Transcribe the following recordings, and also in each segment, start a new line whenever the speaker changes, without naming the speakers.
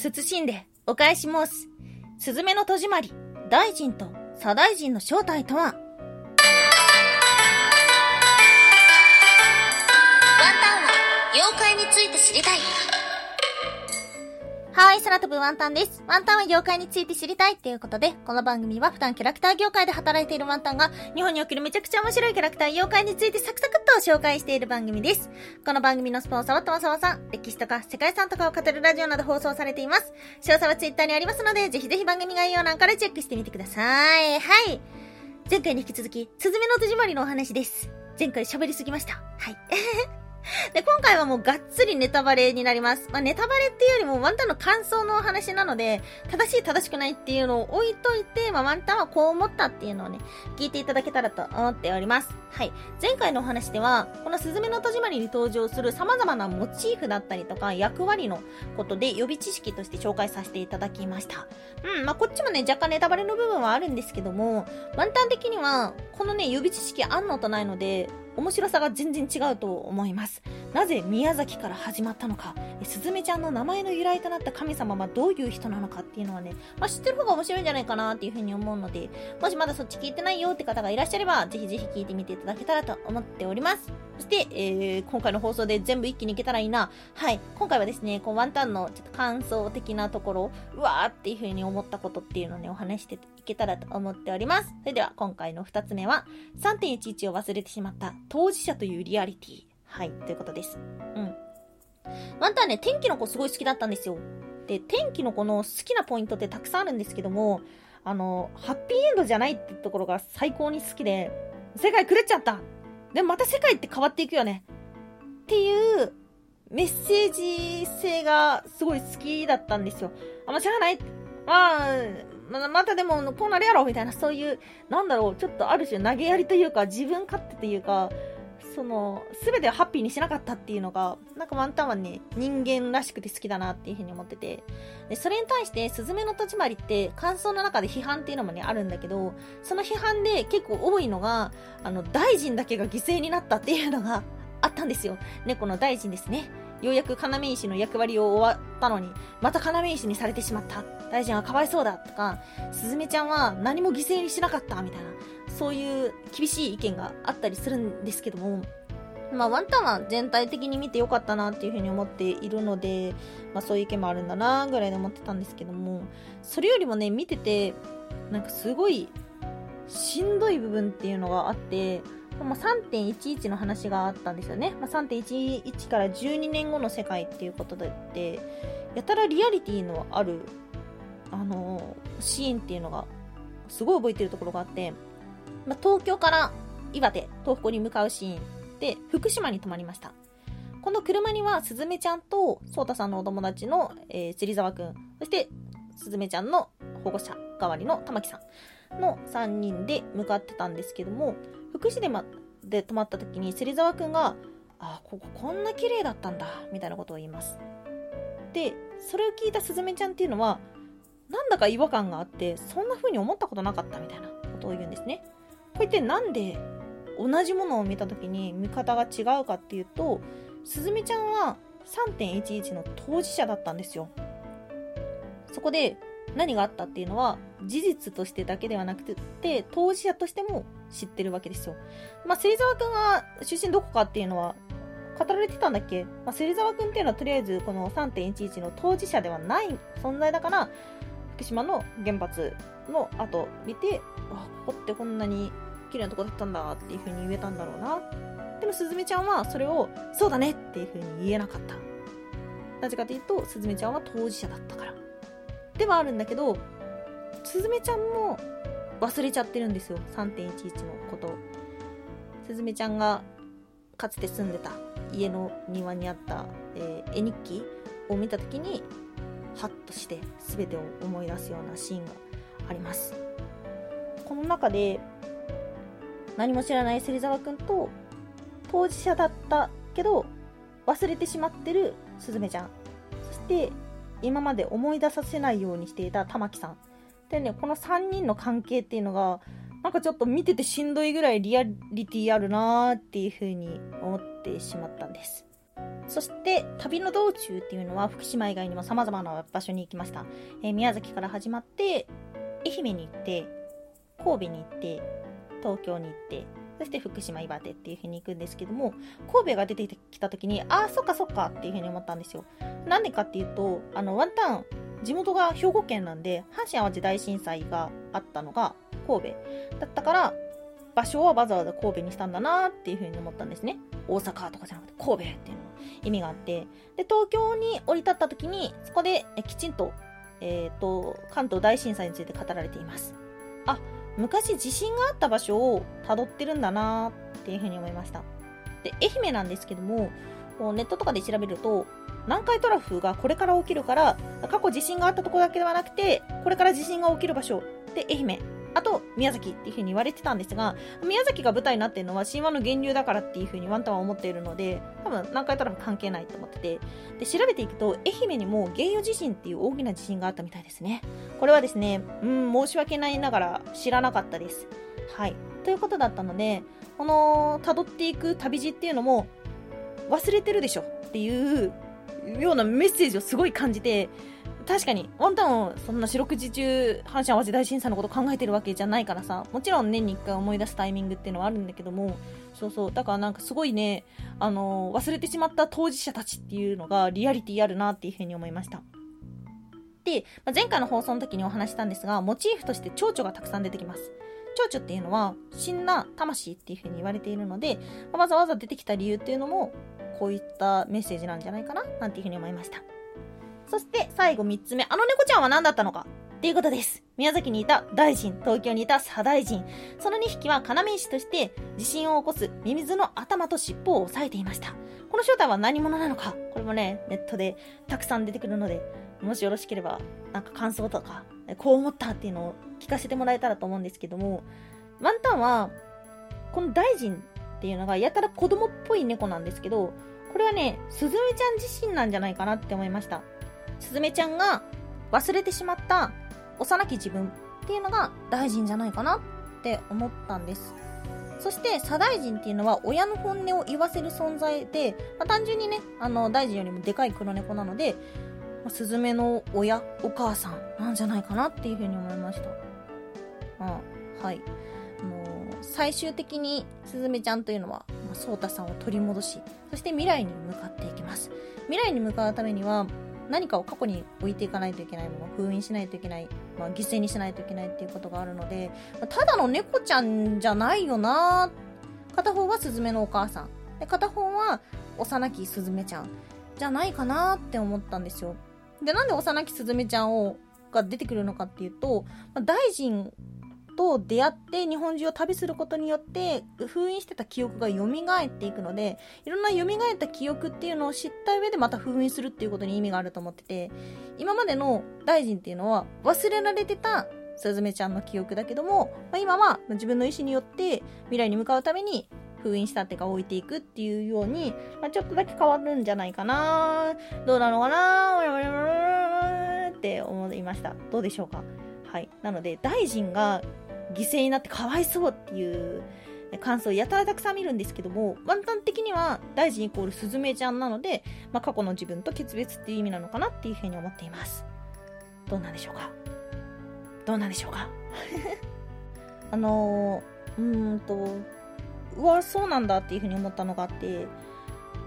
慎んでお返し申す。すずめの戸締まり、大臣と左大臣の正体とは？
ワンタンは妖怪について知りたい。
はい、空飛ぶワンタンです。ワンタンは業界について知りたいっていうことで、この番組は普段キャラクター業界で働いているワンタンが、日本におけるめちゃくちゃ面白いキャラクター妖怪についてサクサクっと紹介している番組です。この番組のスポンサーはともさまさん、歴史とか世界遺産とかを語るラジオなど放送されています。詳細はツイッターにありますので、ぜひぜひ番組概要欄からチェックしてみてください。はい。前回に引き続き、スズメの戸締まりのお話です。前回喋りすぎました。はい。で、今回はもうがっつりネタバレになります。まあ、ネタバレっていうよりもワンタンの感想のお話なので、正しい正しくないっていうのを置いといて、まあ、ワンタンはこう思ったっていうのをね、聞いていただけたらと思っております。はい。前回のお話では、このスズメの戸締まりに登場する様々なモチーフだったりとか、役割のことで予備知識として紹介させていただきました。うん、まあ、こっちもね、若干ネタバレの部分はあるんですけども、ワンタン的には、このね、予備知識あんのとないので、面白さが全然違うと思います。なぜ宮崎から始まったのか、すずめちゃんの名前の由来となった神様はどういう人なのかっていうのはね、まあ、知ってる方が面白いんじゃないかなっていうふうに思うので、もしまだそっち聞いてないよって方がいらっしゃれば、ぜひぜひ聞いてみていただけたらと思っております。そして、えー、今回の放送で全部一気にいけたらいいな。はい。今回はですね、こうワンタンのちょっと感想的なところ、うわーっていう風に思ったことっていうのをね、お話していけたらと思っております。それでは今回の二つ目は、3.11を忘れてしまった当事者というリアリティ。はい、ということです。うん。ワンタンね、天気の子すごい好きだったんですよ。で、天気の子の好きなポイントってたくさんあるんですけども、あの、ハッピーエンドじゃないってところが最高に好きで、世界狂っちゃったでもまた世界って変わっていくよね。っていうメッセージ性がすごい好きだったんですよ。あ、まあ、しゃあない。まあ、ままたでもこうなるやろみたいな、そういう、なんだろう、ちょっとある種投げやりというか、自分勝手というか、その、すべてをハッピーにしなかったっていうのが、なんかワンタンはね、人間らしくて好きだなっていうふうに思ってて。で、それに対して、スズメの戸締まりって感想の中で批判っていうのもね、あるんだけど、その批判で結構多いのが、あの、大臣だけが犠牲になったっていうのがあったんですよ。猫の大臣ですね。ようやく要石の役割を終わったのに、また要石にされてしまった。大臣はかわいそうだとか、すずめちゃんは何も犠牲にしなかったみたいな、そういう厳しい意見があったりするんですけども、まあ、ワンタンは全体的に見てよかったなっていうふうに思っているので、まあ、そういう意見もあるんだなぐらいで思ってたんですけども、それよりもね、見てて、なんかすごい、しんどい部分っていうのがあって、ま、3.11の話があったんですよね。まあ、3.11から12年後の世界っていうことで、やたらリアリティのある、あの、シーンっていうのが、すごい覚えてるところがあって、まあ、東京から岩手、東北に向かうシーンで、福島に泊まりました。この車には、すずめちゃんと、そうたさんのお友達の、えー、芹沢くん、そして、すずめちゃんの保護者代わりの玉木さんの3人で向かってたんですけども、福島で泊まった時に、芹沢くんが、あ、こここんな綺麗だったんだ、みたいなことを言います。で、それを聞いたすずめちゃんっていうのは、なんだか違和感があって、そんな風に思ったことなかったみたいなことを言うんですね。これってなんで同じものを見た時に見方が違うかっていうとすずめちゃんは3.11の当事者だったんですよ。そこで何があったっていうのは事実としてだけではなくて当事者としても知ってるわけですよ。まあ芹沢くんが出身どこかっていうのは語られてたんだっけ、まあ、芹沢くんっていうのはとりあえずこの3.11の当事者ではない存在だから福島の原発の後見てわここってこんなに綺麗なとこだったんだっていう風に言えたんだろうな。でも、すずめちゃんはそれを、そうだねっていう風に言えなかった。なぜかというと、すずめちゃんは当事者だったから。ではあるんだけど、すずめちゃんも忘れちゃってるんですよ。3.11のことを。すずめちゃんがかつて住んでた家の庭にあった、えー、絵日記を見た時に、ハッとして全てを思い出すようなシーンがあります。この中で何も知らない芹沢くんと当事者だったけど忘れてしまってるすずめちゃん。そして今まで思い出させないようにしていた玉木さん。でねこの3人の関係っていうのがなんかちょっと見ててしんどいぐらいリアリティあるなーっていう風に思ってしまったんです。そして、旅の道中っていうのは福島以外にも様々な場所に行きました。えー宮崎から始まって、愛媛に行って、神戸に行って、東京に行って、そして福島、岩手っていう風に行くんですけども、神戸が出てきた時に、ああ、そっかそっかっていう風に思ったんですよ。なんでかっていうと、あの、ワンタン、地元が兵庫県なんで、阪神淡路大震災があったのが神戸だったから、場所はわざわざ神戸にしたんだなっていう風に思ったんですね。大阪とかじゃなくて神戸っていうの意味があって。で、東京に降り立った時に、そこできちんと、えっ、と、関東大震災について語られています。あ、昔地震があった場所をたどってるんだなっていう風に思いました。で、愛媛なんですけども、こうネットとかで調べると、南海トラフがこれから起きるから、過去地震があったところだけではなくて、これから地震が起きる場所で愛媛、あと宮崎っていう風に言われてたんですが、宮崎が舞台になってるのは神話の源流だからっていう風にワンタンは思っているので、多分南海トラフ関係ないと思ってて、で、調べていくと、愛媛にも芸予地震っていう大きな地震があったみたいですね。これはですね、うん、申し訳ないながら知らなかったです。はい。ということだったので、この辿っていく旅路っていうのも、忘れてるでしょっていうようなメッセージをすごい感じて、確かに、ワンタンをそんな四六時中、阪神淡路大震災のこと考えてるわけじゃないからさ、もちろん年に一回思い出すタイミングっていうのはあるんだけども、そうそう、だからなんかすごいね、あの忘れてしまった当事者たちっていうのがリアリティあるなっていうふうに思いました。で、まあ前回の放送の時にお話したんですが、モチーフとして蝶々がたくさん出てきます。蝶々っていうのは、死んだ魂っていうふうに言われているので、まあわざわざ出てきた理由っていうのも、こういったメッセージなんじゃないかななんていうふうに思いました。そして最後3つ目、あの猫ちゃんは何だったのか？っていうことです。宮崎にいた大臣、東京にいた左大臣。その2匹は要石として地震を起こすミミズの頭と尻尾を押さえていました。この正体は何者なのか？これもね、ネットでたくさん出てくるので、もしよろしければ、なんか感想とか、こう思ったっていうのを聞かせてもらえたらと思うんですけども、ワンタンは、この大臣っていうのがやたら子供っぽい猫なんですけど、これはね、スズメちゃん自身なんじゃないかなって思いました。スズメちゃんが忘れてしまった幼き自分っていうのが大臣じゃないかなって思ったんです。そして、左大臣っていうのは親の本音を言わせる存在で、まあ、単純にね、あの、大臣よりもでかい黒猫なので、まあスズメの親、お母さんなんじゃないかなっていうふうに思いました。あはい。あのー最終的にスズメちゃんというのは、まあ、さんを取り戻し、そして未来に向かっていきます。未来に向かうためには、何かを過去に置いていかないといけないもの、封印しないといけない、まあ、犠牲にしないといけないっていうことがあるので、まただの猫ちゃんじゃないよな片方はスズメのお母さん。で、片方は幼きスズメちゃんじゃないかなって思ったんですよ。で、なんで幼きスズメちゃんを、が出てくるのかっていうと、ま大臣と出会って日本中を旅することによって封印してた記憶が蘇っていくのでいろんな蘇った記憶っていうのを知った上でまた封印するっていうことに意味があると思ってて今までの大臣っていうのは忘れられてたスズメちゃんの記憶だけども、まあ、今は自分の意思によって未来に向かうために封印したってか置いていくっていうように、まあ、ちょっとだけ変わるんじゃないかなどうなのかなって思いました。どうでしょうか？はい。なので大臣が犠牲になってかわいそうっていう感想をやたらたくさん見るんですけども、ワンタン的には大臣イコールスズメちゃんなので、まあ、過去の自分と決別っていう意味なのかなっていうふうに思っています。どうなんでしょうか？どうなんでしょうか？あのー、うーんと、うわ、そうなんだっていうふうに思ったのがあって、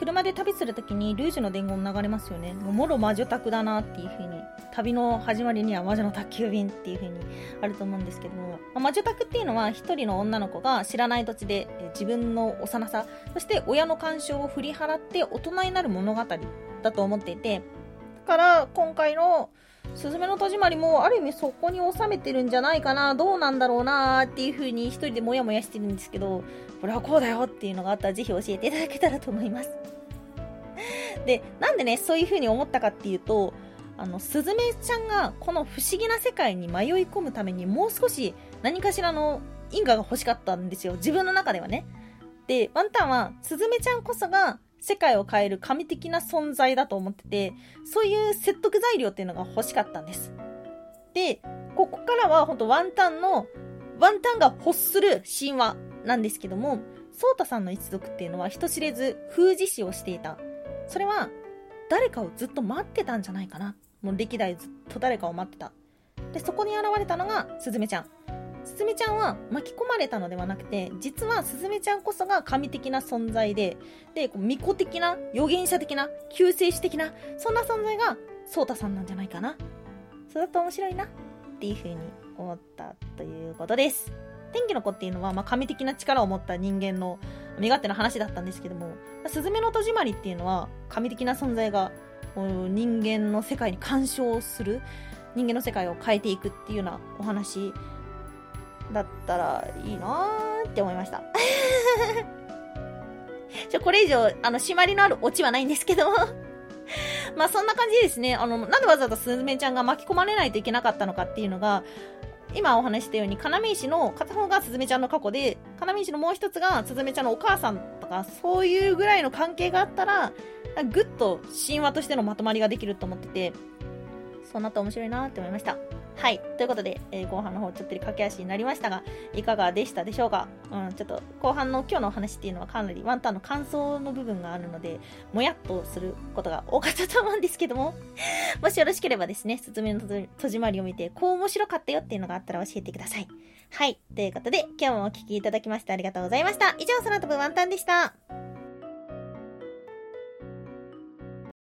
車で旅するときにルージュの伝言流れますよね。もろ魔女宅だなっていうふうに。旅の始まりには魔女の宅急便っていうふうにあると思うんですけども、ま魔女宅っていうのは一人の女の子が知らない土地で自分の幼さ、そして親の干渉を振り払って大人になる物語だと思っていて、だから今回のすずめの戸締まりもある意味そこに収めてるんじゃないかな、どうなんだろうなっていうふうに一人でモヤモヤしてるんですけど、これはこうだよっていうのがあったらぜひ教えていただけたらと思います。で、なんでね、そういうふうに思ったかっていうと、あの、スズメちゃんがこの不思議な世界に迷い込むためにもう少し何かしらの因果が欲しかったんですよ。自分の中ではね。で、ワンタンはスズメちゃんこそが世界を変える神的な存在だと思ってて、そういう説得材料っていうのが欲しかったんです。で、ここからは本当ワンタンの、ワンタンが欲する神話なんですけども、ソータさんの一族っていうのは人知れず封じ師をしていた。それは、誰かをずっと待ってたんじゃないかな。もう歴代ずっと誰かを待ってた。で、そこに現れたのが、すずめちゃん。すずめちゃんは巻き込まれたのではなくて、実はすずめちゃんこそが神的な存在で、で、巫女的な、預言者的な、救世主的な、そんな存在が、ソータさんなんじゃないかな。それだと面白いな。っていう風に思ったということです。天気の子っていうのは、まあ、神的な力を持った人間の身勝手な話だったんですけども、スズメの戸締まりっていうのは、神的な存在が人間の世界に干渉する、人間の世界を変えていくっていうようなお話だったらいいなーって思いました。ちょ、これ以上、あの、締まりのあるオチはないんですけど まあそんな感じですね。あの、なんでわざわざスズメちゃんが巻き込まれないといけなかったのかっていうのが、今お話したように、要石の片方がスズメちゃんの過去で、要石のもう一つがスズメちゃんのお母さんとか、そういうぐらいの関係があったら、ぐっと神話としてのまとまりができると思ってて、そうなったら面白いなって思いました。はい。ということで、えー後半の方ちょっと駆け足になりましたが、いかがでしたでしょうか？うん、ちょっと後半の今日のお話っていうのはかなりワンタンの感想の部分があるので、もやっとすることが多かったと思うんですけども、もしよろしければですね、すずめの戸締まりを見て、こう面白かったよっていうのがあったら教えてください。はい。ということで、今日もお聞きいただきましてありがとうございました。以上、空飛ぶワンタンでした。